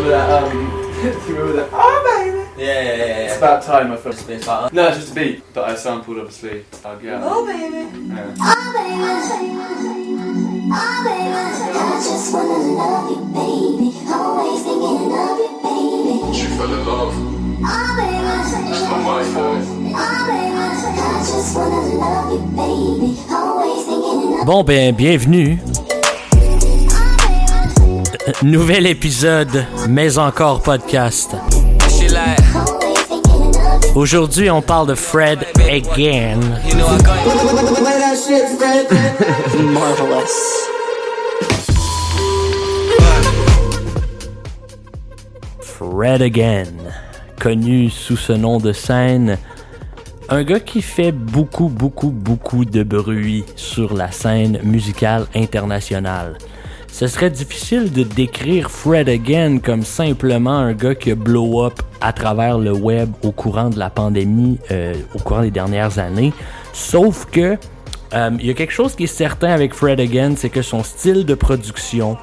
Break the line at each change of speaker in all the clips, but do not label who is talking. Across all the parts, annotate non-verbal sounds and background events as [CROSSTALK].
remember that? Um, [LAUGHS] do you remember that? Oh baby.
Yeah, yeah, yeah, yeah.
It's about time I first.
It's been.
No, it's just a beat that I sampled, obviously. Uh, yeah.
Oh, baby.
Yeah.
Oh baby, oh baby, I just wanna love you, baby. Always thinking of you, baby.
She fell in love.
Oh baby,
It's not my fault.
oh baby, I just wanna love you, baby. Always thinking of you baby.
Bon ben bienvenue. Nouvel épisode, mais encore podcast. Aujourd'hui, on parle de Fred again. Fred again, connu sous ce nom de scène, un gars qui fait beaucoup, beaucoup, beaucoup de bruit sur la scène musicale internationale. Ce serait difficile de décrire Fred again comme simplement un gars qui a blow up à travers le web au courant de la pandémie, euh, au courant des dernières années. Sauf que euh, il y a quelque chose qui est certain avec Fred again, c'est que son style de production,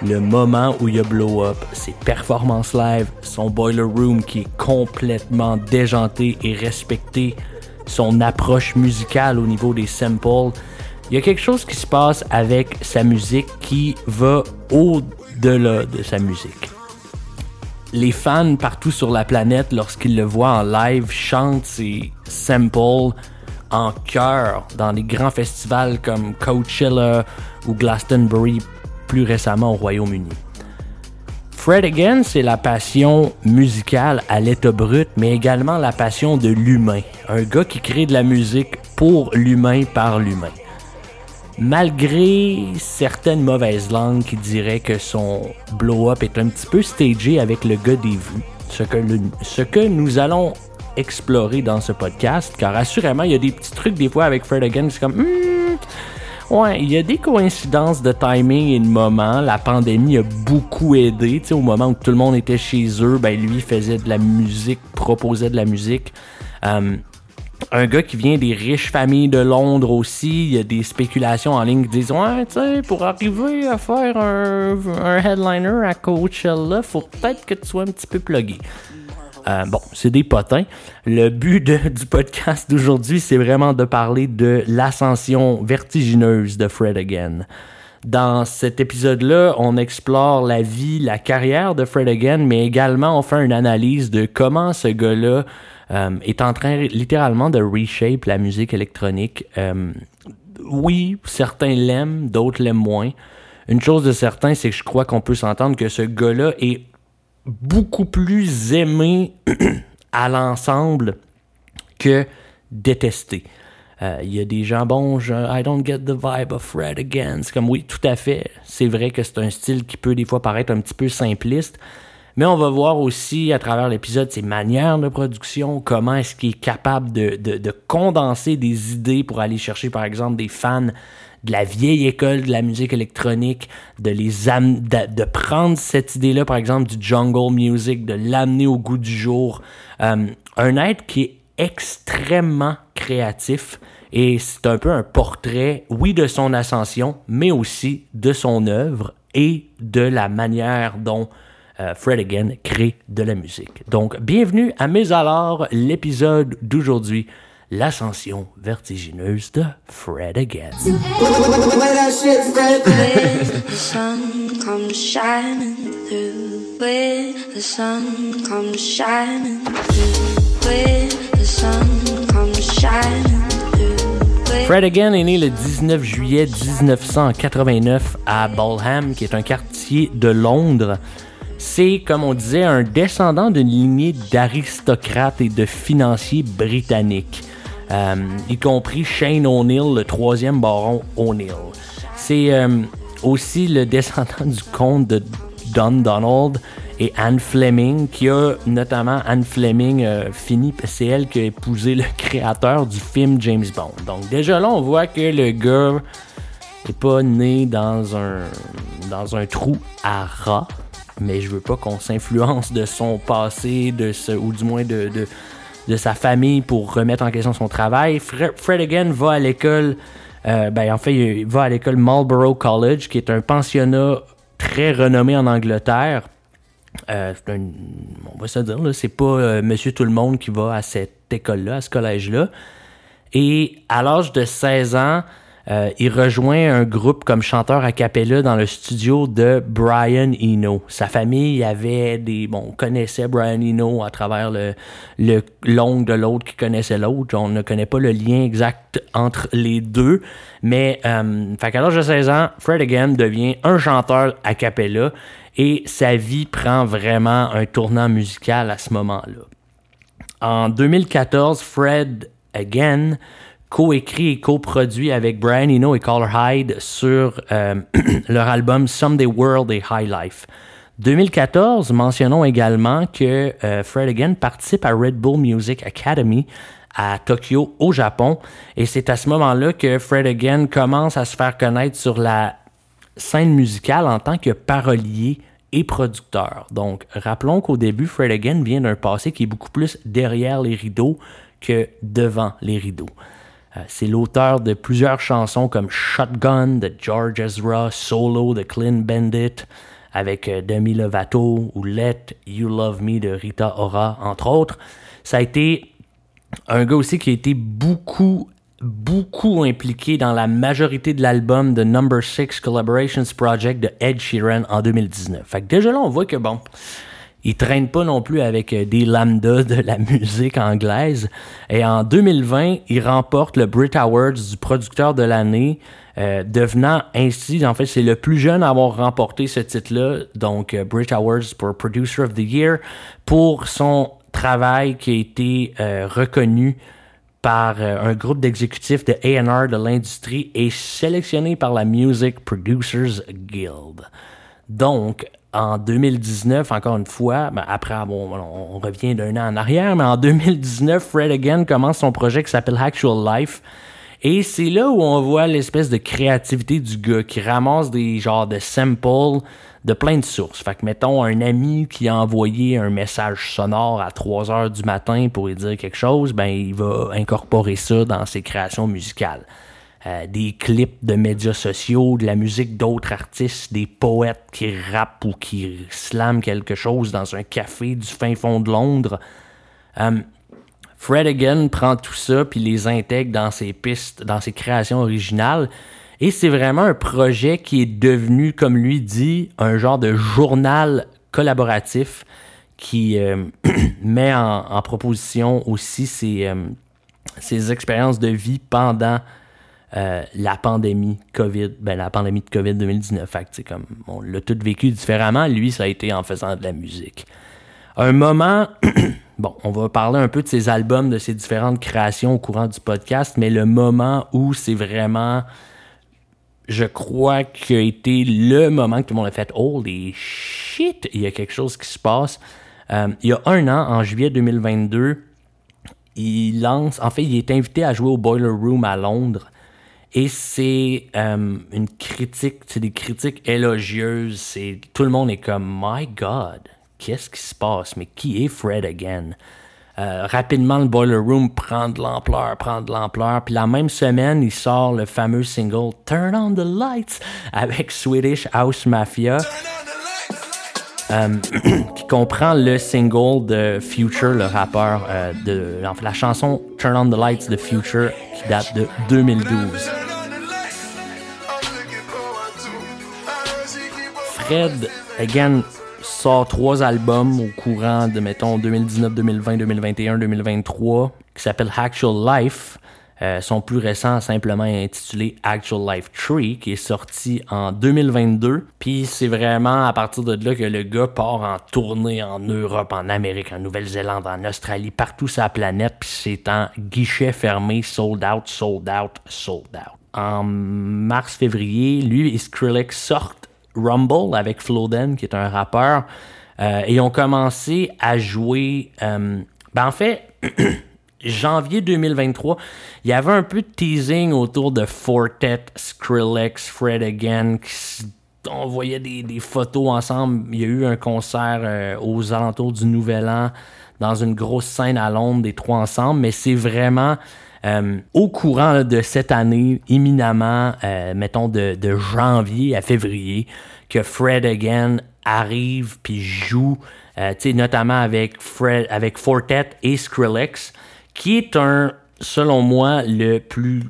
le moment où il a blow up, ses performances live, son boiler room qui est complètement déjanté et respecté, son approche musicale au niveau des samples. Il y a quelque chose qui se passe avec sa musique qui va au-delà de sa musique. Les fans partout sur la planète, lorsqu'ils le voient en live, chantent ses samples en chœur dans les grands festivals comme Coachella ou Glastonbury plus récemment au Royaume-Uni. Fred Again, c'est la passion musicale à l'état brut, mais également la passion de l'humain. Un gars qui crée de la musique pour l'humain par l'humain. Malgré certaines mauvaises langues qui diraient que son blow-up est un petit peu stagé avec le gars des vues, ce que, ce que nous allons explorer dans ce podcast, car assurément, il y a des petits trucs des fois avec Fred Again, c'est comme... Hmm, Ouais, il y a des coïncidences de timing et de moments. La pandémie a beaucoup aidé. Tu sais, au moment où tout le monde était chez eux, ben lui faisait de la musique, proposait de la musique. Euh, un gars qui vient des riches familles de Londres aussi, il y a des spéculations en ligne qui disent pour arriver à faire un, un headliner à Coachella, faut peut-être que tu sois un petit peu plugué. Euh, bon, c'est des potins. Le but [LAUGHS] du podcast d'aujourd'hui, c'est vraiment de parler de l'ascension vertigineuse de Fred Again. Dans cet épisode-là, on explore la vie, la carrière de Fred Again, mais également on fait une analyse de comment ce gars-là euh, est en train littéralement de reshape la musique électronique. Euh, oui, certains l'aiment, d'autres l'aiment moins. Une chose de certain, c'est que je crois qu'on peut s'entendre que ce gars-là est beaucoup plus aimé [CLEARS THROAT] à l'ensemble que détesté. Euh, Il y a des gens, bon, je, I don't get the vibe of Fred again. C'est comme, oui, tout à fait. C'est vrai que c'est un style qui peut des fois paraître un petit peu simpliste. Mais on va voir aussi à travers l'épisode ses manières de production, comment est-ce qu'il est capable de, de- de condenser des idées pour aller chercher, par exemple, des fans de la vieille école de la musique électronique, de les de prendre cette idée-là, par exemple, du jungle music, de l'amener au goût du jour. Euh, un être qui est extrêmement créatif et c'est un peu un portrait, oui, de son ascension, mais aussi de son œuvre et de la manière dont euh, Fred Again crée de la musique. Donc, bienvenue à Mes alors, l'épisode d'aujourd'hui, l'ascension vertigineuse de Fred Again. Fred Again est né le 19 juillet 1989 à Balham, qui est un quartier de Londres. C'est, comme on disait, un descendant d'une lignée d'aristocrates et de financiers britanniques, euh, y compris Shane O'Neill, le troisième baron O'Neill. C'est euh, aussi le descendant du comte de Don Donald et Anne Fleming, qui a notamment Anne Fleming euh, fini, c'est elle qui a épousé le [LAUGHS] créateur du film James Bond. Donc déjà là, on voit que le gars est pas né dans un dans un trou à rats, mais je veux pas qu'on s'influence de son passé, de ce, ou du moins de, de, de sa famille pour remettre en question son travail. Fre- Fred Again va à l'école, euh, ben en fait, il va à l'école Marlborough College, qui est un pensionnat très renommé en Angleterre. Euh, un- on va se dire, c'est pas euh, monsieur tout le monde qui va à cette école-là, à ce collège-là. Et à l'âge de 16 ans, euh, il rejoint un groupe comme chanteur a cappella dans le studio de Brian Eno. Sa famille avait des... Bon, on connaissait Brian Eno à travers le de l'autre qui connaissait l'autre. On ne connaît pas le lien exact entre les deux. Mais, euh, fait l'âge de 16 ans, Fred Again devient un chanteur a cappella et sa vie prend vraiment un tournant musical à ce moment-là. En 2014, Fred Again coécrit et coproduit avec Brian Eno et Caller Hyde sur euh, [CLEARS THROAT] leur album Someday World et High Life. 2014, mentionnons également que euh, Fred Again participe à Red Bull Music Academy à Tokyo, au Japon. Et c'est à ce moment-là que Fred Again commence à se faire connaître sur la scène musicale en tant que parolier et producteur. Donc, rappelons qu'au début, Fred Again vient d'un passé qui est beaucoup plus derrière les rideaux que devant les rideaux. Euh, c'est l'auteur de plusieurs chansons comme Shotgun de George Ezra, Solo de Clint Bandit, avec euh, Demi Lovato ou Let You Love Me de Rita Ora, entre autres. Ça a été un gars aussi qui a été beaucoup, beaucoup impliqué dans la majorité de l'album de Number 6 Collaborations Project de Ed Sheeran en 2019. Fait que déjà là, on voit que bon, il traîne pas non plus avec euh, des lambdas de la [LAUGHS] musique anglaise. Et en 2020, il remporte le Brit Awards du producteur de l'année, euh, devenant ainsi, en fait, c'est le plus jeune à avoir remporté ce titre-là, donc euh, Brit Awards pour Producer of the Year, pour son travail qui a été euh, reconnu par euh, un groupe d'exécutifs de A&R de l'industrie et sélectionné par la Music Producers Guild. Donc, en 2019, encore une fois, ben, après, bon, on, revient d'un an en arrière, mais en 2019, Fred Again commence son projet qui s'appelle Actual Life. Et c'est là où on voit l'espèce de créativité du gars qui ramasse des genres de samples de plein de sources. Fait que mettons un ami qui a envoyé un message sonore à 3 heures du matin pour lui dire quelque chose, ben il va incorporer ça dans ses créations musicales. Euh, des clips de médias sociaux, de la musique d'autres artistes, des poètes qui rappent ou qui slament quelque chose dans un café du fin fond de Londres. Euh, Fred Again prend tout ça puis les intègre dans ses pistes, dans ses créations originales. Et c'est vraiment un projet qui est devenu, comme lui dit, un genre de journal collaboratif qui euh, [CLEARS THROAT] met en, proposition aussi ses expériences de vie pendant euh, la pandémie COVID, ben la pandémie de COVID 2019. Fait comme on l'a tout vécu différemment, lui, ça a été en faisant de la musique. Un moment, [CLEARS THROAT] bon, on va parler un peu de ses albums, de ses différentes créations au courant du podcast, mais le moment où c'est vraiment, je crois, qui a été le moment que tout le monde a fait Holy shit, il y a quelque chose qui se passe. Euh, il y a un an, en juillet 2022, il lance, en fait, il est invité à jouer au Boiler Room à Londres. Et c'est euh, une critique, c'est des critiques élogieuses. Tout le monde est comme My God, qu'est-ce qui se passe? Mais qui est Fred again? Euh, Rapidement, le Boiler Room prend de l'ampleur, prend de l'ampleur. Puis la même semaine, il sort le fameux single Turn on the Lights avec Swedish House Mafia. Euh, [CLEARS THROAT] qui comprend le single de Future, le rappeur, de la chanson Turn on the Lights de Future qui date de 2012. Fred, again, sort trois albums au courant de, mettons, 2019, 2020, 2021, 2023, qui s'appellent Actual Life. Euh, son plus récent, simplement intitulé Actual Life Tree, qui est sorti en 2022. Puis c'est vraiment à partir de là que le gars part en tournée en Europe, en Amérique, en Nouvelle-Zélande, en Australie, partout la planète. Puis c'est en guichet fermé, sold out, sold out, sold out. En mars-février, lui et Skrillex sortent Rumble avec Floden, qui est un rappeur, euh, et ont commencé à jouer. euh, ben en fait, [CLEARS THROAT] janvier 2023, il y avait un peu de teasing autour de Fortet, Skrillex, Fred Again. qui on voyait des, des photos ensemble. Il y a eu un concert euh, aux alentours du Nouvel An dans une grosse scène à Londres, des trois ensemble, mais c'est vraiment euh, au courant de cette année, éminemment, euh, mettons de, janvier à février, que Fred Again arrive puis joue, euh, notamment avec Fred, avec Fortet et Skrillex, qui est un, selon moi, le plus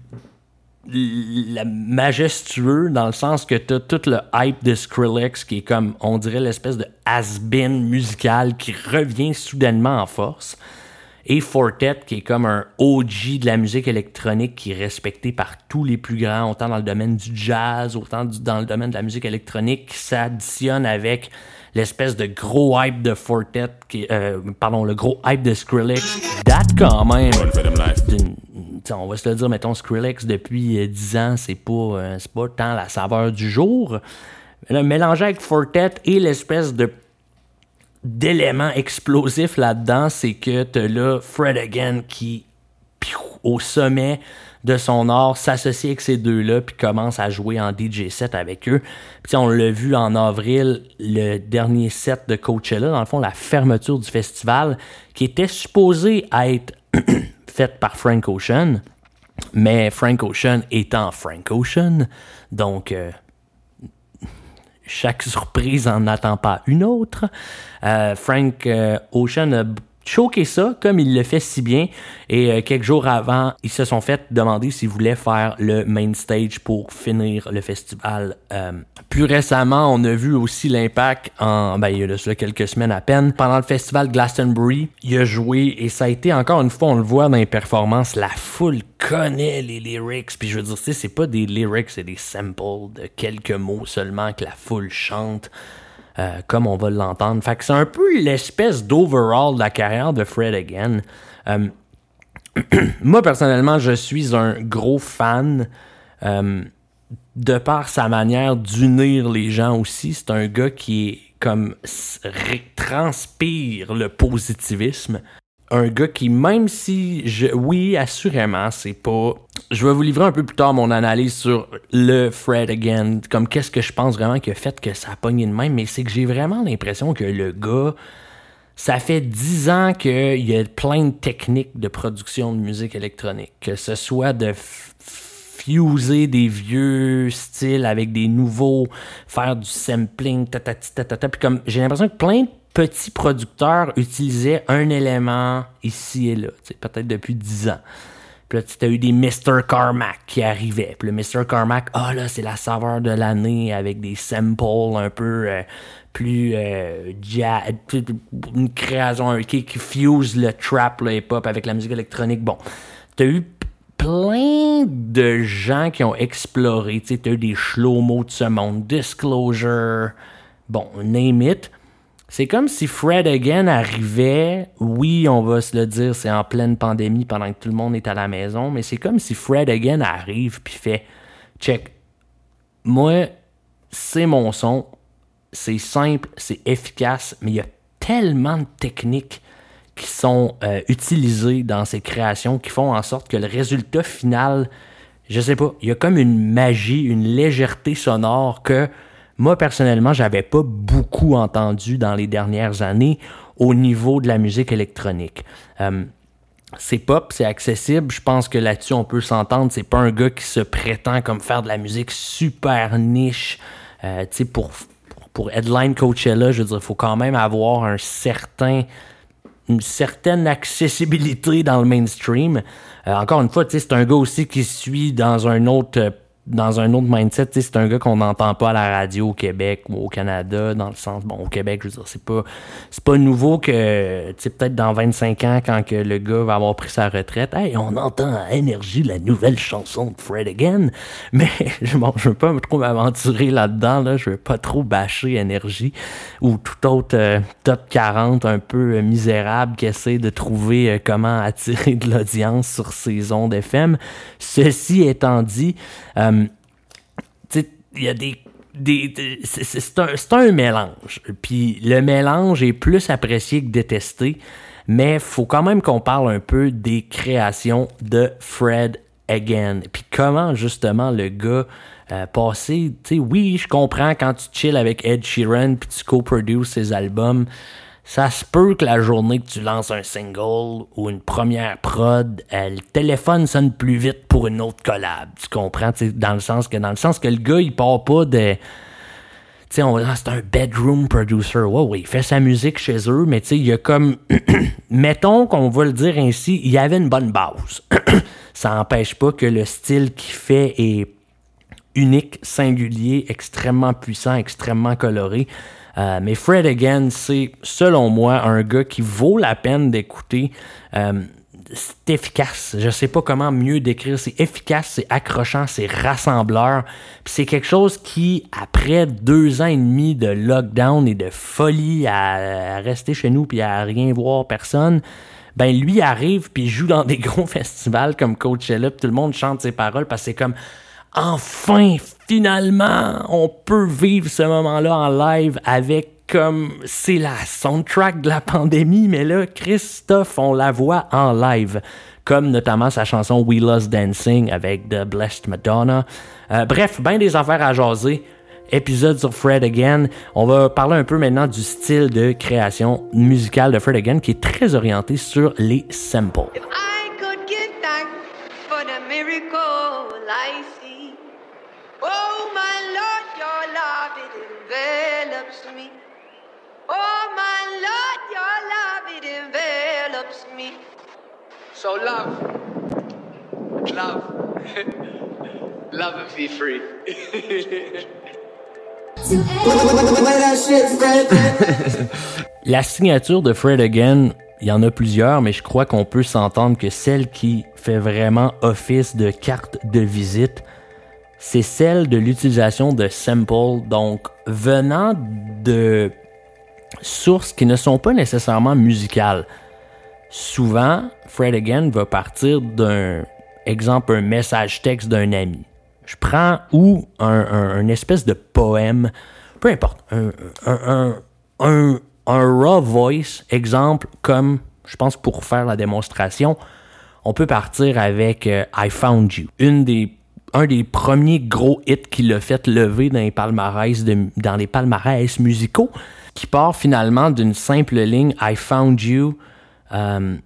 majestueux dans le sens que t'as tout le hype de Skrillex qui est comme on dirait l'espèce de has-been musical qui revient soudainement en force et Fortet qui est comme un OG de la musique électronique qui est respecté par tous les plus grands autant dans le domaine du jazz autant du- dans le domaine de la musique électronique qui s'additionne avec l'espèce de gros hype de Fortet qui euh, pardon le gros hype de Skrillex date quand même on va se le dire, mettons, Skrillex depuis euh, 10 ans, c'est pas, euh, c'est pas tant la saveur du jour. Mais là, mélangé avec Fortet et l'espèce de d'élément explosif là-dedans, c'est que t'as là Fred Again qui, au sommet de son art, s'associe avec ces deux-là, puis commence à jouer en DJ set avec eux. Puis on l'a vu en avril, le dernier set de Coachella, dans le fond, la fermeture du festival, qui était supposé être [CLEARS THROAT] faite par Frank Ocean, mais Frank Ocean étant Frank Ocean, donc euh, chaque surprise en attend pas une autre. Euh, Frank euh, Ocean a choqué ça comme il le fait si bien. Et euh, quelques jours avant ils se sont fait demander s'ils voulaient faire le main stage pour finir le festival. Euh, plus récemment on a vu aussi l'impact en ben, il y a cela quelques semaines à peine. Pendant le festival Glastonbury il a joué et ça a été encore une fois on le voit dans les performances la foule connaît les lyrics. Puis je veux dire c'est pas des lyrics c'est des samples de quelques mots seulement que la foule chante euh, comme on va l'entendre. Fait que c'est un peu l'espèce d'overall de la carrière de Fred Again. Euh, [CLEARS THROAT] moi, personnellement, je suis un gros fan euh, de par sa manière d'unir les gens aussi. C'est un gars qui comme transpire le positivisme. Un gars qui, même si je, oui, assurément, c'est pas. Je vais vous livrer un peu plus tard mon analyse sur le Fred Again, comme qu'est-ce que je pense vraiment qui a fait que ça a pogné de même, mais c'est que j'ai vraiment l'impression que le gars, ça fait dix ans qu'il y a plein de techniques de production de musique électronique. Que ce soit de fuser des vieux styles avec des nouveaux, faire du sampling, tatati tatata. Puis comme j'ai l'impression que plein de petits producteurs utilisaient un élément ici et là, peut-être depuis dix ans. Puis là, tu as eu des Mr. Carmack qui arrivaient. Puis le Mr. Carmack, ah là, c'est la saveur de l'année avec des samples un peu euh, plus euh, jazz, une création qui, fuse le trap, le hip-hop avec la musique électronique. Bon, tu as eu plein de gens qui ont exploré. Tu as eu des slow-mo de ce monde, Disclosure, bon, name it. C'est comme si Fred Again arrivait, oui, on va se le dire, c'est en pleine pandémie pendant que tout le monde est à la maison, mais c'est comme si Fred Again arrive puis fait check. Moi, c'est mon son, c'est simple, c'est efficace, mais il y a tellement de techniques qui sont euh, utilisées dans ces créations qui font en sorte que le résultat final, je sais pas, il y a comme une magie, une légèreté sonore que moi personnellement, j'avais pas beaucoup entendu dans les dernières années au niveau de la musique électronique. Euh, c'est pop, c'est accessible. Je pense que là-dessus, on peut s'entendre. C'est pas un gars qui se prétend comme faire de la musique super niche. Euh, tu sais, pour, pour, headline Coachella, je veux dire, il faut quand même avoir un certain une certaine accessibilité dans le mainstream. Euh, encore une fois, c'est un gars aussi qui suit dans un autre dans un autre mindset, c'est un gars qu'on n'entend pas à la radio au Québec ou au Canada, dans le sens, bon, au Québec, je veux dire, c'est pas, c'est pas nouveau que, tu peut-être dans 25 ans, quand que le gars va avoir pris sa retraite, hey, on entend à Énergie la nouvelle chanson de Fred Again, [LAUGHS] mais, bon, je veux pas trop m'aventurer là-dedans, là, je veux pas trop bâcher Énergie ou tout autre euh, top 40 un peu euh, misérable qui essaie de trouver euh, comment attirer de l'audience sur ses ondes FM. Ceci étant dit, il y a des. c'est un mélange. Puis le mélange est plus apprécié que détesté, mais faut quand même qu'on parle un peu des créations de Fred Again. Puis comment justement le gars euh, passé, tu sais, oui, je comprends quand tu chill avec Ed Sheeran puis tu co-produces ses albums, ça se peut que la journée que tu lances un single ou une première prod, le téléphone sonne plus vite pour une autre collab. Tu comprends? Dans le sens que dans le sens que le gars, il part pas de. Tu sais, ah, c'est un bedroom producer. Ouais, il fait sa musique chez eux, mais tu sais, il y a comme, [CLEARS THROAT] mettons qu'on va le dire ainsi, il y avait une bonne base. [CLEARS THROAT] Ça n'empêche pas que le style qu'il fait est unique, singulier, extrêmement puissant, extrêmement coloré. Euh, mais Fred Again, c'est selon moi un gars qui vaut la peine d'écouter. Euh, c'est efficace. Je sais pas comment mieux décrire. C'est efficace, c'est accrochant, c'est rassembleur. Puis c'est quelque chose qui, après deux ans et demi de lockdown et de folie à, rester chez nous puis à rien voir personne, ben lui arrive puis joue dans des [LAUGHS] gros festivals comme Coachella puis tout le monde chante ses paroles parce que c'est comme enfin, finalement, on peut vivre ce moment-là en live avec comme c'est la soundtrack de la pandémie, mais là, Christophe, on la voit en live. Comme notamment sa chanson We Lost Dancing avec The Blessed Madonna. Euh, bref, bien des affaires à jaser. Épisode sur Fred Again. On va parler un peu maintenant du style de création musicale de Fred Again qui est très orienté sur les samples.
Envelops me. Oh my Lord, your love it envelops me.
So love, love, [LAUGHS] love and be free. [LAUGHS]
La signature de Fred Again, il y en a plusieurs, mais je crois qu'on peut s'entendre que celle qui fait vraiment office de carte de visite, c'est celle de l'utilisation de samples, donc venant de sources qui ne sont pas nécessairement musicales. Souvent, Fred Again va partir d'un exemple, un message texte d'un ami. Je prends ou un, espèce de poème, peu importe, un- un raw voice, exemple, comme je pense pour faire la démonstration, on peut partir avec euh, I Found You, une des un des premiers gros hits qui l'a fait lever dans les palmarès dans les musicaux, qui part finalement d'une simple ligne I Found You. euh,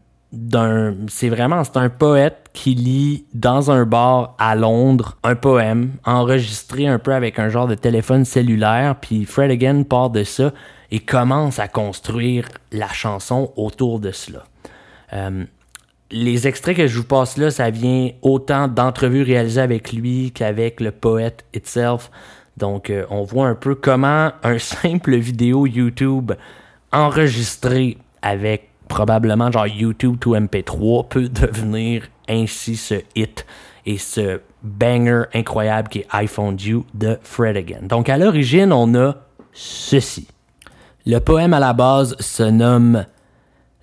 c'est vraiment c'est un poète qui lit dans un bar à Londres un poème enregistré un peu avec un genre de téléphone cellulaire. Puis Fred Again part de ça et commence à construire la chanson autour de cela. Euh, les extraits que je vous passe là, ça vient autant d'entrevues réalisées avec lui qu'avec le poète itself. Donc, euh, on voit un peu comment un [LAUGHS] simple vidéo YouTube enregistré avec probablement genre YouTube to MP3 peut devenir ainsi ce hit et ce banger incroyable qui est I Found You de Fred Again. Donc, à l'origine, on a ceci. Le poème à la base se nomme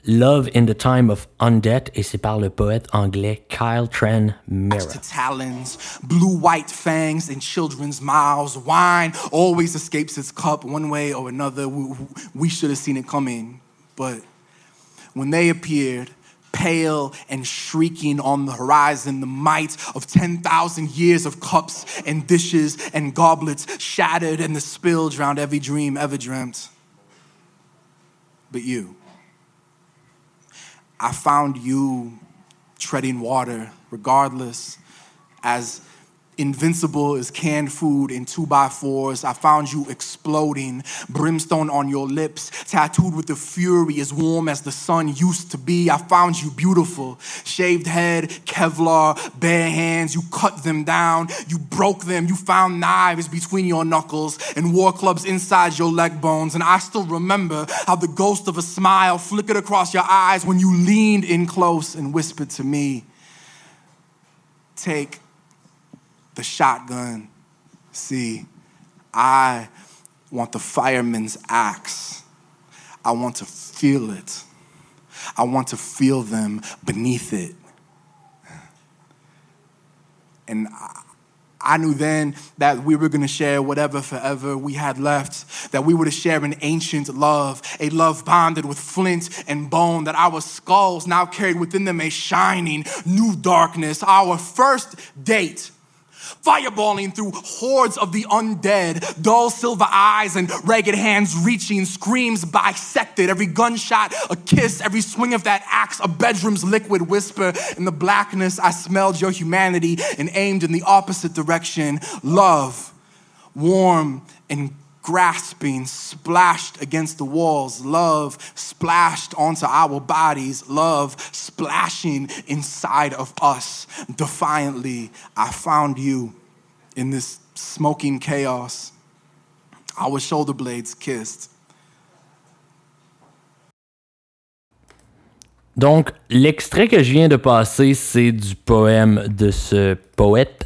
Love in the Time of Undead et c'est par le poète anglais Kyle Tran Mera.
to talons, blue white fangs in children's mouths. Wine always escapes its cup one way or another. We, we should have seen it coming. But when they appeared, pale and shrieking on the horizon, the might of 10,000 years of cups and dishes and goblets shattered and the spill drowned every dream ever dreamt. But you. I found you treading water, regardless, as invincible as canned food in two by fours. I found you exploding, brimstone on your lips, tattooed with the fury as warm as the sun used to be. I found you beautiful, shaved head, Kevlar, bare hands. You cut them down, you broke them, you found knives between your knuckles and war clubs inside your leg bones. And I still remember how the ghost of a smile flickered across your eyes when you leaned in close and whispered to me, Take the shotgun. See, I want the fireman's axe. I want to feel it. I want to feel them beneath it. And I, I knew then that we were going to share whatever forever we had left, that we were to share an ancient love, a love bonded with flint and bone, that our skulls now carried within them a shining new darkness. Our first date fireballing through hordes of the undead, dull silver eyes and ragged hands reaching, screams bisected, every gunshot a kiss, every swing of that axe a bedroom's liquid whisper. In the blackness, I smelled your humanity and aimed in the opposite direction. Love, warm and grasping, splashed against the walls, love splashed onto our bodies, love splashing inside of us. Defiantly, I found you in this smoking chaos. Our shoulder blades kissed.
Donc, l'extrait que je viens de passer, c'est du poème de ce poète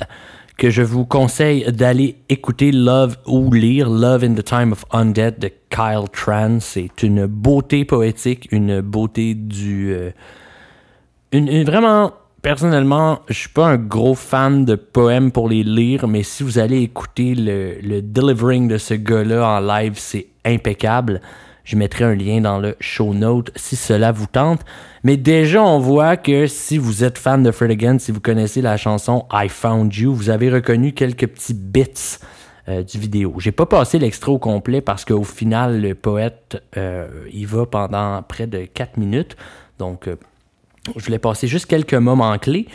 que je vous conseille d'aller écouter Love ou lire Love in the Time of Undead de Kyle Tran. C'est une beauté poétique, une beauté du... euh, vraiment, personnellement, je suis pas un gros fan de poèmes pour les lire, mais si vous allez écouter le, le delivering de ce gars-là en live, c'est impeccable. Je mettrai un lien dans le show note si cela vous tente. Mais déjà, on voit que si vous êtes fan de Fred Again, si vous connaissez la chanson I Found You, vous avez reconnu quelques petits bits euh, du vidéo. J'ai pas passé l'extrait au complet parce qu'au final, le poète, euh, il va pendant près de 4 minutes. Donc, euh, je voulais passer juste quelques moments clés.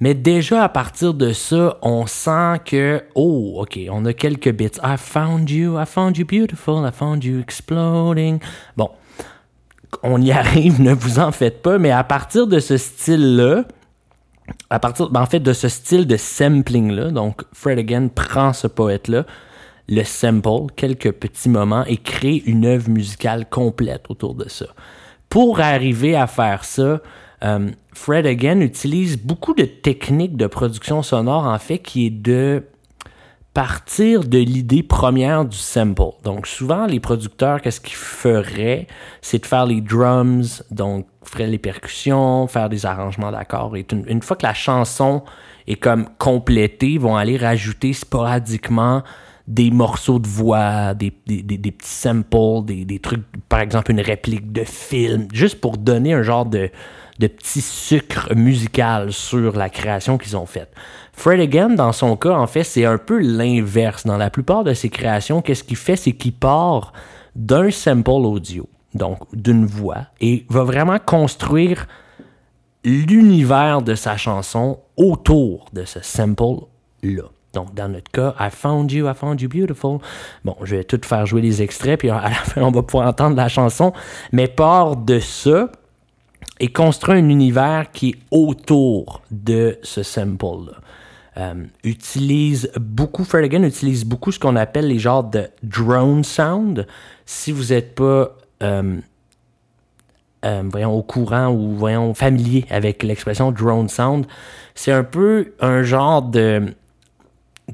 Mais déjà, à partir de ça, on sent que, oh, OK, on a quelques bits. I found you, I found you beautiful, I found you exploding. Bon, on y [LAUGHS] arrive, ne vous en faites pas, mais à partir de ce style-là, à partir, ben, en fait, de ce style de sampling-là, donc Fred Again prend ce poète-là, le sample, quelques petits moments, et crée une œuvre musicale complète autour de ça. Pour arriver à faire ça, euh, Fred Again utilise beaucoup de techniques de production sonore, en fait, qui est de partir de l'idée première du sample. Donc souvent, les producteurs, qu'est-ce qu'ils feraient? C'est de faire les drums, donc feraient les percussions, faire des arrangements d'accords. Et une, fois que la chanson est comme complétée, ils vont aller rajouter sporadiquement des morceaux de voix, des, des, des- petits samples, des, des trucs, par exemple une réplique de film, juste pour donner un genre de, de petit sucre musical sur la création qu'ils ont faite. Fred Again, dans son cas, en fait, c'est un peu l'inverse. Dans la plupart de ses créations, qu'est-ce qu'il fait? C'est qu'il part d'un sample audio, donc d'une voix, et va vraiment construire l'univers de sa chanson autour de ce sample-là. Donc, dans notre cas, I found you, I found you beautiful. Bon, je vais tout faire jouer les extraits, puis à la fin, on va pouvoir entendre la chanson. Mais part de ça et construit un univers qui est autour de ce sample-là. Euh, utilise beaucoup, Fred Again utilise beaucoup ce qu'on appelle les genres de drone sound. Si vous n'êtes pas euh, euh, voyons, au courant ou voyons, familier avec l'expression drone sound, c'est un peu un genre de.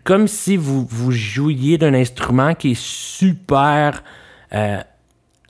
Comme si vous, vous jouiez d'un instrument qui est super euh,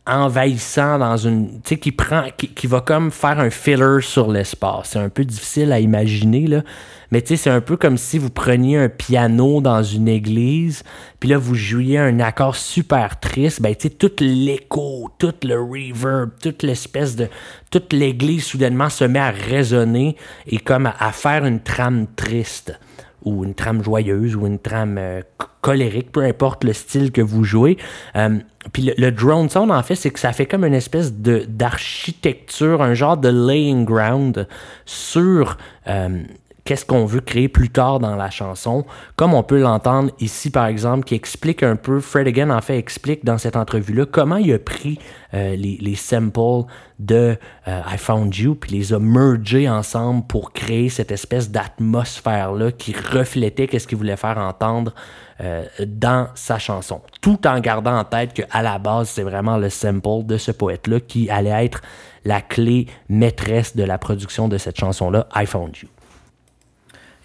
envahissant dans une. Tu sais, qui prend. Qui, qui va comme faire un filler sur l'espace. C'est un peu difficile à imaginer, là. Mais tu sais, c'est un peu comme si vous preniez un piano dans une église, puis là, vous jouiez un accord super triste. Ben, tu sais, tout l'écho, tout le reverb, toute l'espèce de. Toute l'église, soudainement, se met à résonner et comme à, à faire une trame triste ou une trame joyeuse ou une trame euh, colérique, peu importe le style que vous jouez. Euh, puis le, le drone sound, en fait, c'est que ça fait comme une espèce de d'architecture, un genre de laying ground sur euh, qu'est-ce qu'on veut créer plus tard dans la chanson, comme on peut l'entendre ici, par exemple, qui explique un peu, Fred Again, en fait, explique dans cette entrevue-là comment il a pris euh, les, les samples de euh, I Found You, puis les a mergés ensemble pour créer cette espèce d'atmosphère-là qui reflétait qu'est-ce qu'il voulait faire entendre euh, dans sa chanson, tout en gardant en tête qu'à la base, c'est vraiment le sample de ce poète-là qui allait être la clé maîtresse de la production de cette chanson-là, I Found You.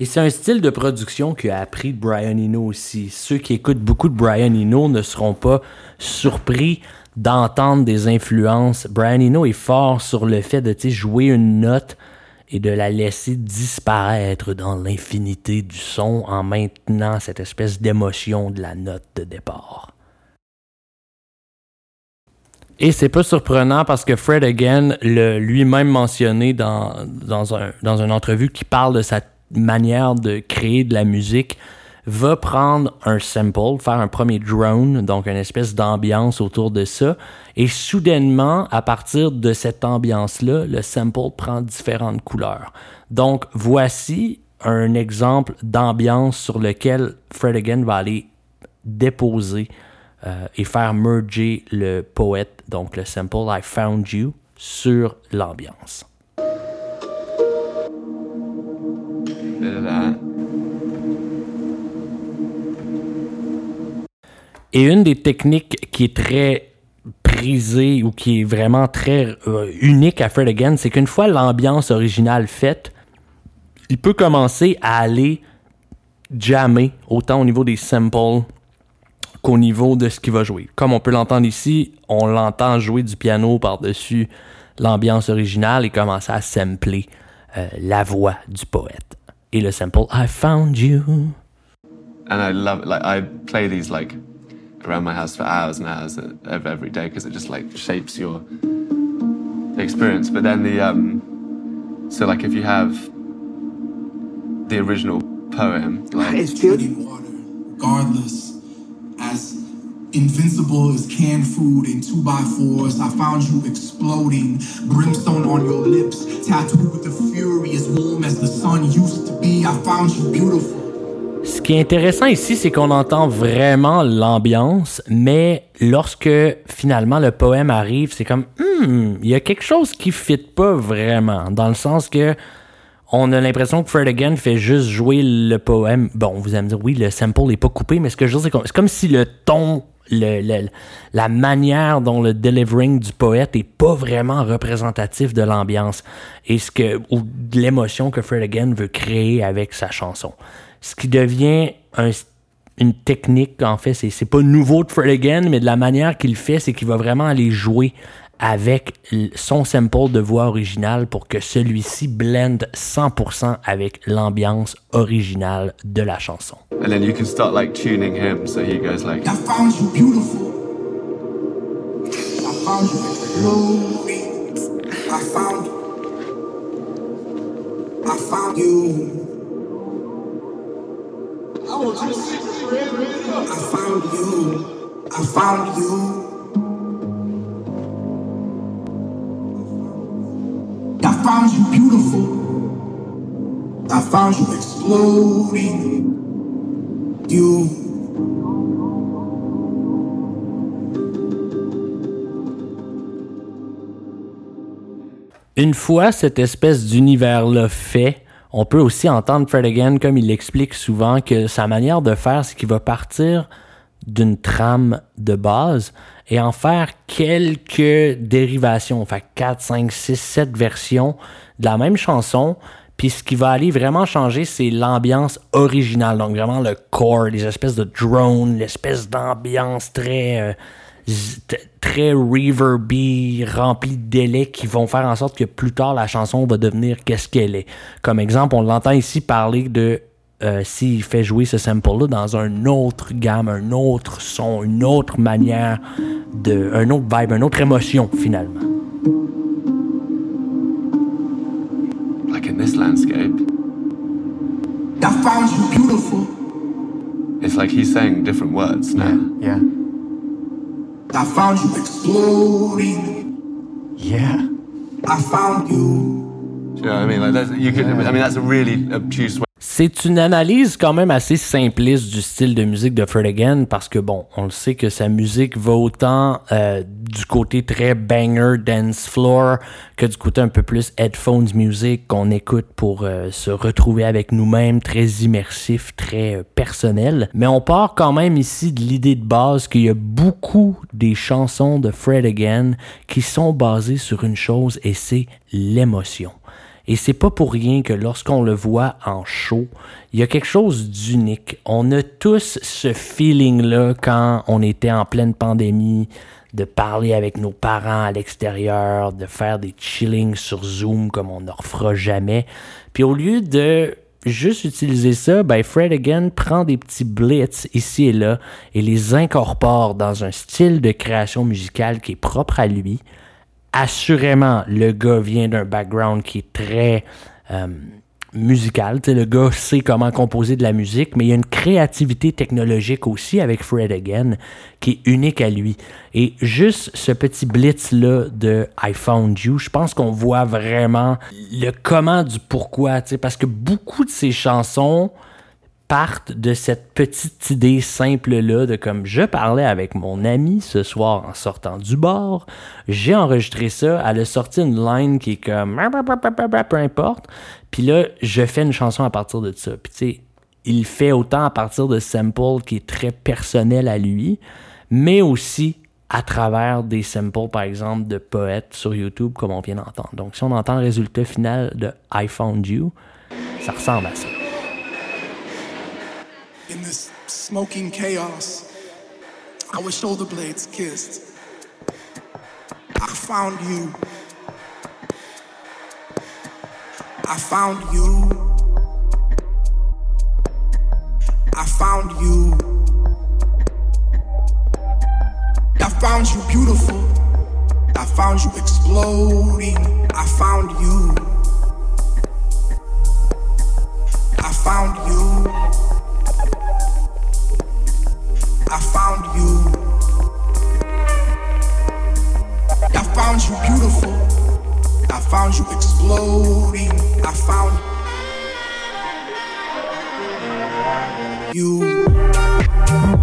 Et c'est un style de production qui a appris Brian Eno aussi. Ceux qui écoutent beaucoup de Brian Eno ne seront pas surpris d'entendre des influences. Brian Eno est fort sur le fait de jouer une note et de la laisser disparaître dans l'infinité du son en maintenant cette espèce d'émotion de la note de départ. Et c'est pas surprenant parce que Fred Again l'a lui-même mentionné dans, dans, un, dans une entrevue qui parle de sa manière de créer de la musique, va prendre un sample, faire un premier drone, donc une espèce d'ambiance autour de ça, et soudainement, à partir de cette ambiance-là, le sample prend différentes couleurs. Donc, voici un exemple d'ambiance sur lequel Fred Again va aller déposer euh, et faire merger le poète, donc le sample I Found You, sur l'ambiance. Et une des techniques qui est très prisée ou qui est vraiment très euh, unique à Fred Again, c'est qu'une fois l'ambiance originale faite, il peut commencer à aller jammer autant au niveau des samples qu'au niveau de ce qu'il va jouer. Comme on peut l'entendre ici, on l'entend jouer du piano par-dessus l'ambiance originale et commencer à sampler euh, la voix du poète. Et le sample I found you.
And I love it. like I play these like around my house for hours and hours of every day because it just like shapes your experience. But then the um, so like if you have the original poem, like it's
treading water, regardless. As invincible as canned food in two by fours, I found you exploding, brimstone on your lips, tattooed with the fury as warm as the sun used to be. I found you beautiful.
Ce qui est intéressant ici, c'est qu'on entend vraiment l'ambiance, mais lorsque finalement le poème arrive, c'est comme, Hmm, il y a quelque chose qui fit pas vraiment, dans le sens que on a l'impression que Fred Again fait juste jouer le poème. Bon, vous allez me dire, oui, le sample n'est pas coupé, mais ce que je veux dire, c'est c'est comme si le ton, la manière dont le delivering du poète est pas vraiment représentatif de l'ambiance et ce que, ou de l'émotion que Fred Again veut créer avec sa chanson. Ce qui devient un, une technique, en fait, c'est, pas nouveau de Fred Again, mais de la manière qu'il fait, c'est qu'il va vraiment aller jouer avec son sample de voix originale pour que celui-ci blende 100% avec l'ambiance originale de la chanson.
and then you can start like tuning him so he goes like
I found you beautiful. I found you. I found. I found you. I found you. I found you. I found you beautiful. I found you exploding. You.
Une fois cette espèce d'univers-là fait, on peut aussi entendre Fred Again, comme il l'explique souvent, que sa manière de faire, c'est qu'il va partir d'une trame de base et en faire quelques dérivations, fait 4, 5, 6, 7 versions de la même chanson. Puis ce qui va aller vraiment changer, c'est l'ambiance originale. Donc vraiment le core, les espèces de drones, l'espèce d'ambiance très, euh, très reverby, remplie de délais qui vont faire en sorte que plus tard la chanson va devenir qu'est-ce qu'elle est. Comme exemple, on l'entend ici parler de euh, s'il fait jouer ce sample-là dans un autre gamme, un autre son, une autre manière, de, un autre vibe, une autre émotion finalement.
like in this landscape.
I found you beautiful.
It's like he's saying different words now.
Yeah.
I found you exploding.
Yeah.
I found you.
Do you know what I mean? Like that's, you could. I mean, that's a really obtuse way.
C'est une analyse quand même assez simpliste du style de musique de Fred Again parce que bon, on le sait que sa musique va autant euh, du côté très banger dance floor que du côté un peu plus headphones music qu'on écoute pour euh, se retrouver avec nous-mêmes, très immersif, très euh, personnel. Mais on part quand même ici de l'idée de base qu'il y a beaucoup des chansons de Fred Again qui sont basées sur une chose et c'est l'émotion. Et c'est pas pour rien que lorsqu'on le voit en show, il y a quelque chose d'unique. On a tous ce feeling-là quand on était en pleine pandémie, de parler avec nos parents à l'extérieur, de faire des chillings sur Zoom comme on ne refera jamais. Puis au lieu de juste utiliser ça, ben Fred Again prend des petits blitz ici et là et les incorpore dans un style de création musicale qui est propre à lui assurément, le gars vient d'un background qui est très euh, musical. Le gars sait comment composer de la musique, mais il y a une créativité technologique aussi avec Fred Again qui est unique à lui. Et juste ce petit blitz-là de I Found You, je pense qu'on voit vraiment le comment du pourquoi. Parce que beaucoup de ces chansons partent de cette petite idée simple-là de comme je parlais avec mon ami ce soir en sortant du bar, j'ai enregistré ça, elle a sorti une line qui est comme peu importe, puis là, je fais une chanson à partir de ça. Puis tu sais, il fait autant à partir de samples qui est très personnel à lui, mais aussi à travers des samples, par exemple, de poètes sur YouTube, comme on vient d'entendre. Donc, si on entend le résultat final de I Found You, ça ressemble à ça.
In this smoking chaos, our shoulder blades kissed. I found you. I found you. I found you. I found you beautiful. I found you exploding. I found you. I found you. I found you. I found you beautiful. I found you exploding. I found you.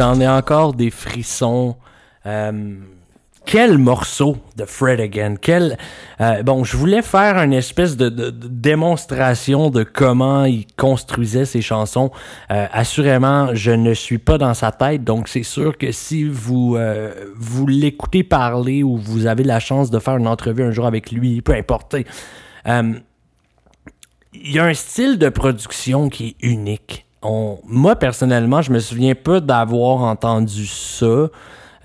J'en ai encore des frissons. Euh, quel morceau de Fred Again. Quel, euh, bon, je voulais faire une espèce de, démonstration de comment il construisait ses chansons. Euh, assurément, je ne suis pas dans sa tête, donc c'est sûr que si vous vous l'écoutez parler ou vous avez la chance de faire une entrevue un jour avec lui, peu importe. il y a un style de production qui est unique. Moi, personnellement, je me souviens pas d'avoir entendu ça.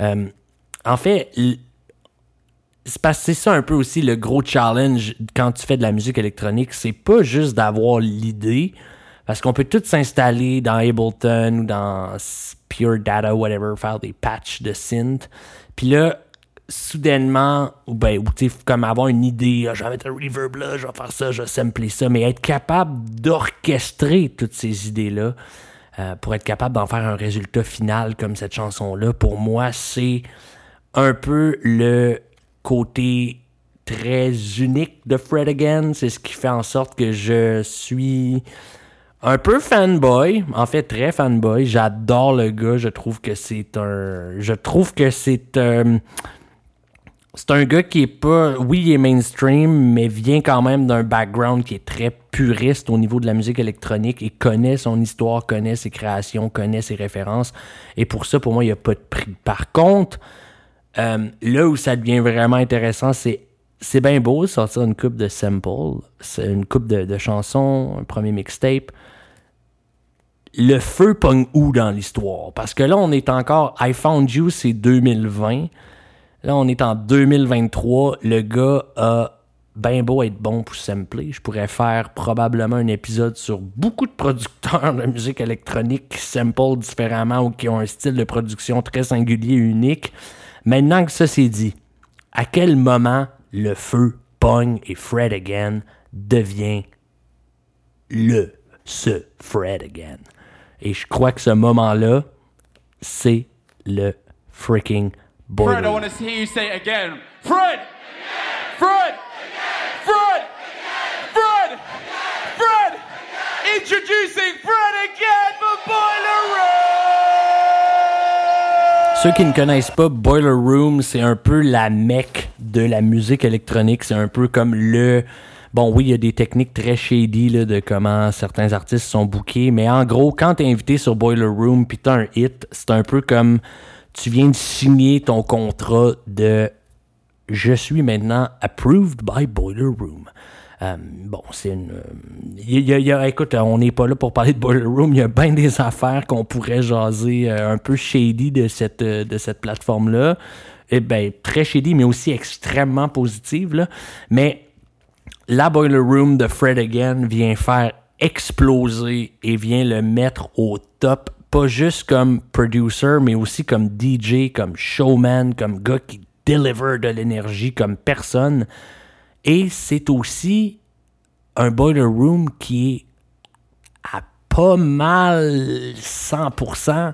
Euh, en fait, c'est ça un peu aussi le gros challenge quand tu fais de la musique électronique. C'est pas juste d'avoir l'idée, parce qu'on peut tout s'installer dans Ableton ou dans Pure Data, whatever, faire des patchs de synth. Puis là, soudainement, ou ben, ou tu comme avoir une idée, ah, je vais mettre un reverb là, je vais faire ça, je vais sampler ça, mais être capable d'orchestrer toutes ces idées-là euh, pour être capable d'en faire un résultat final comme cette chanson-là, pour moi, c'est un peu le côté très unique de Fred Again. C'est ce qui fait en sorte que je suis un peu fanboy, en fait très fanboy. J'adore le gars. Je trouve que c'est un, je trouve que c'est un, c'est un gars qui est pas, oui, il est mainstream, mais vient quand même d'un background qui est très puriste au niveau de la musique électronique et connaît son histoire, connaît ses créations, connaît ses références. Et pour ça, pour moi, il n'y a pas de prix. Par contre, euh, là où ça devient vraiment intéressant, c'est c'est bien beau de sortir une coupe de samples, une coupe de, de chansons, un premier mixtape. Le feu pogne où dans l'histoire? Parce que là, on est encore. I Found You, c'est 2020. Là, on est en 2023. Le gars a bien beau être bon pour sampler. Je pourrais faire probablement un épisode sur beaucoup de producteurs de musique électronique qui samplent différemment ou qui ont un style de production très singulier et unique. Maintenant que ça c'est dit, à quel moment le feu pogne et Fred Again devient le, ce Fred Again? Et je crois que ce moment-là, c'est le freaking
Fred, I want to hear you say it again. Fred! Fred! Fred! Fred! Fred! Introducing Fred again for Boiler Room!
Ceux qui ne connaissent pas Boiler Room, c'est un peu la mecque de la musique électronique. C'est un peu comme le. Bon, oui, il y a des techniques très shady là, de comment certains artistes sont bookés, mais en gros, quand t'es invité sur Boiler Room puis t'as un hit, c'est un peu comme tu viens de signer ton contrat de je suis maintenant approved by Boiler Room. Euh, bon, c'est une. euh, y écoute, on n'est pas là pour parler de Boiler Room. Il y a bien des affaires qu'on pourrait jaser euh, un peu shady de cette, euh, de cette plateforme-là. Eh ben, très shady, mais aussi extrêmement positive. Mais la Boiler Room de Fred Again vient faire exploser et vient le mettre au top, pas juste comme producer, mais aussi comme DJ, comme showman, comme gars qui deliver de l'énergie comme personne. Et c'est aussi un Boiler Room qui est à pas mal 100%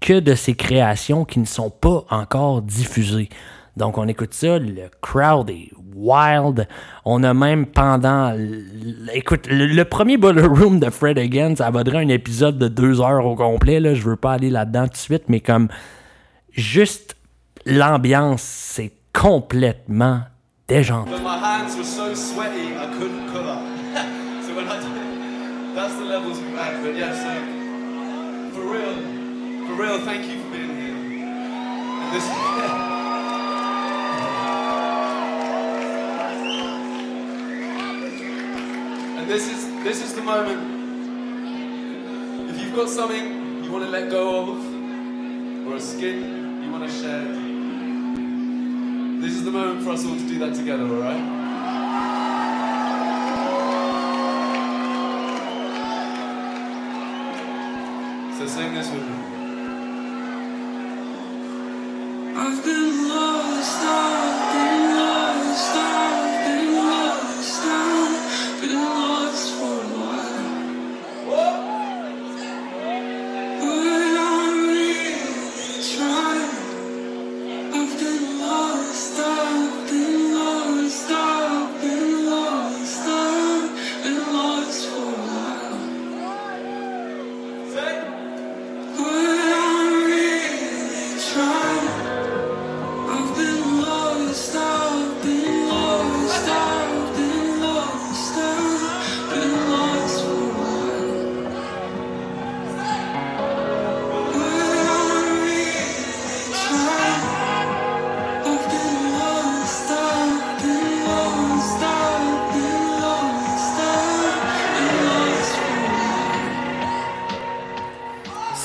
que de ses créations qui ne sont pas encore diffusées. Donc on écoute ça, le crowd est wild. On a même pendant... Écoute, le, premier Boiler Room de Fred Again, ça vaudrait un épisode de deux heures au complet. Là. Je veux pas aller là-dedans tout de suite, mais comme juste l'ambiance, c'est complètement déjanté.
But my hands were so sweaty I couldn't cut [LAUGHS] up. so when I did it, that's the levels had. But yeah, so for real, for real, thank you for being here. [LAUGHS] this is this is the moment. If you've got something you want to let go of, or a skin you want to shed. This is the moment for us all to do that together, alright? So sing this with me.
I've been lost,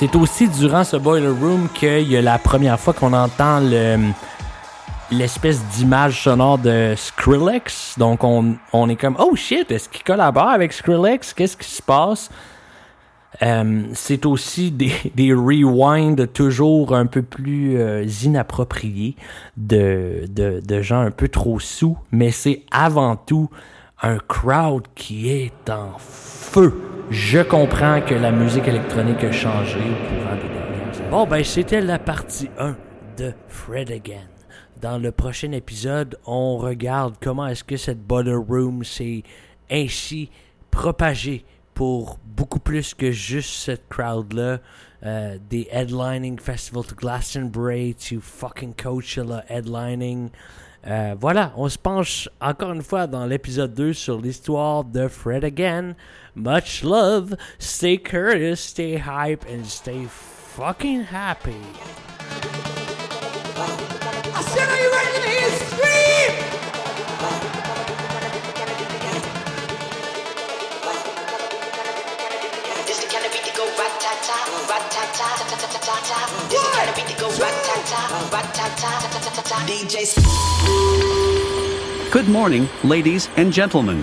C'est aussi durant ce Boiler Room qu'il y a la première fois qu'on entend le l'espèce d'image sonore de Skrillex. Donc on, est comme oh shit, est-ce qu'il collabore avec Skrillex? Qu'est-ce qui se passe? Euh, c'est aussi des, [LAUGHS] rewinds toujours un peu plus euh, inappropriés de gens un peu trop sous, mais c'est avant tout un crowd qui est en feu. Je comprends que la musique électronique a changé au courant des dernières années. Bon, ben, c'était la partie 1 de Fred Again. Dans le prochain épisode, on regarde comment est-ce que cette Butter Room s'est ainsi propagée pour beaucoup plus que juste cette crowd-là. Euh, des headlining festival to Glastonbury to fucking Coachella headlining. Euh, voilà, on se penche encore une fois dans l'épisode 2 sur l'histoire de Fred Again. Much love, stay curious, stay hype, and stay fucking happy.
Good morning, ladies and gentlemen.